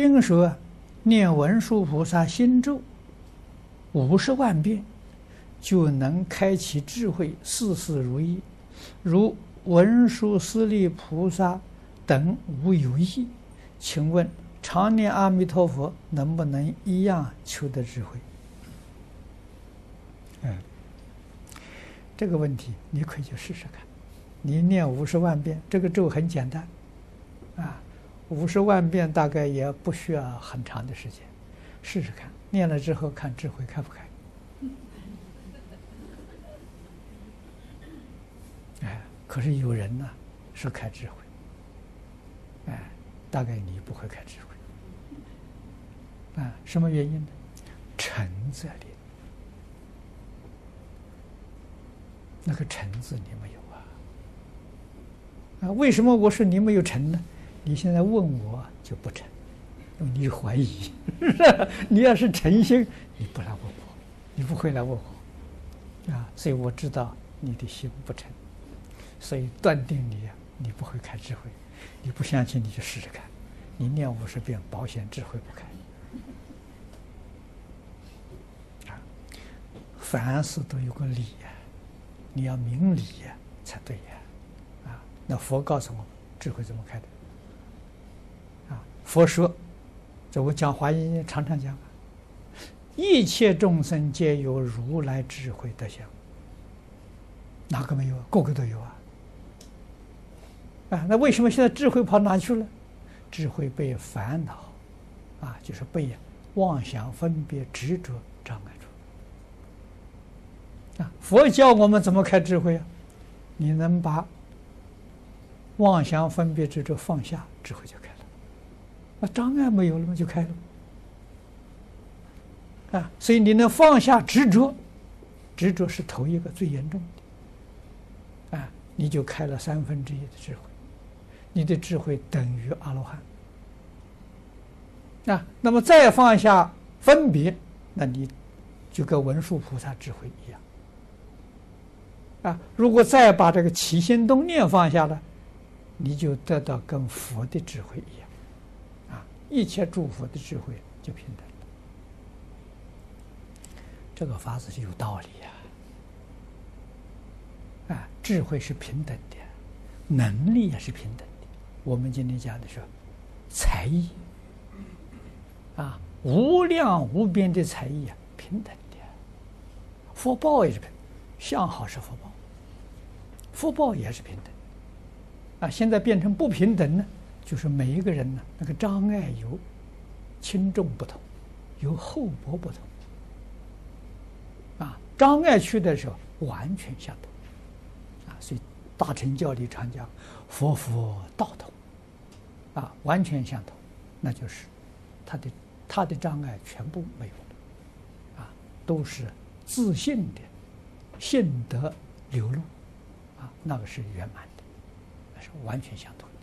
听说念文殊菩萨心咒五十万遍，就能开启智慧，事事如意。如文殊师利菩萨等无有异，请问常念阿弥陀佛能不能一样求得智慧？嗯，这个问题你可以去试试看。你念五十万遍，这个咒很简单，啊，五十万遍大概也不需要很长的时间，试试看。念了之后看智慧开不开？哎可是有人呢，是开智慧，哎，大概你不会开智慧，啊，什么原因呢？诚在里，那个诚字你没有啊？啊，为什么我说你没有诚呢？你现在问我就不成，因为你怀疑，你要是诚心，你不来问我，你不会来问我，啊，所以我知道你的心不诚。所以断定你，你不会开智慧，你不相信你就试试看，你念五十遍，保险智慧不开。啊，凡事都有个理呀，你要明理呀才对呀。啊，那佛告诉我，智慧怎么开的？佛说，这我讲华严常常讲，一切众生皆有如来智慧德相，哪个没有？个个都有啊。啊，那为什么现在智慧跑哪去了？智慧被烦恼，啊，就是被妄想、分别、执着障碍住。啊，佛教我们怎么开智慧啊？你能把妄想、分别、执着放下，智慧就开。那障碍没有了嘛？就开了。啊，所以你能放下执着，执着是头一个最严重的。啊，你就开了三分之一的智慧。你的智慧等于阿罗汉，啊，那么再放下分别，那你就跟文殊菩萨智慧一样，啊，如果再把这个起心动念放下了，你就得到跟佛的智慧一样，一切诸佛的智慧就平等，这个法子是有道理呀，啊，智慧是平等的，能力也是平等的。我们今天讲的是才艺啊，无量无边的才艺啊，平等的，福报也是平，相好是福报，福报也是平等啊。现在变成不平等呢，就是每一个人呢，那个障碍有轻重不同，有厚薄不同啊。障碍去的时候完全相同啊，所以大乘教里常讲佛佛道同。啊，完全相同，那就是他的他的障碍全部没有，啊，都是自信的信德流露，啊，那个是圆满的，那是完全相同的。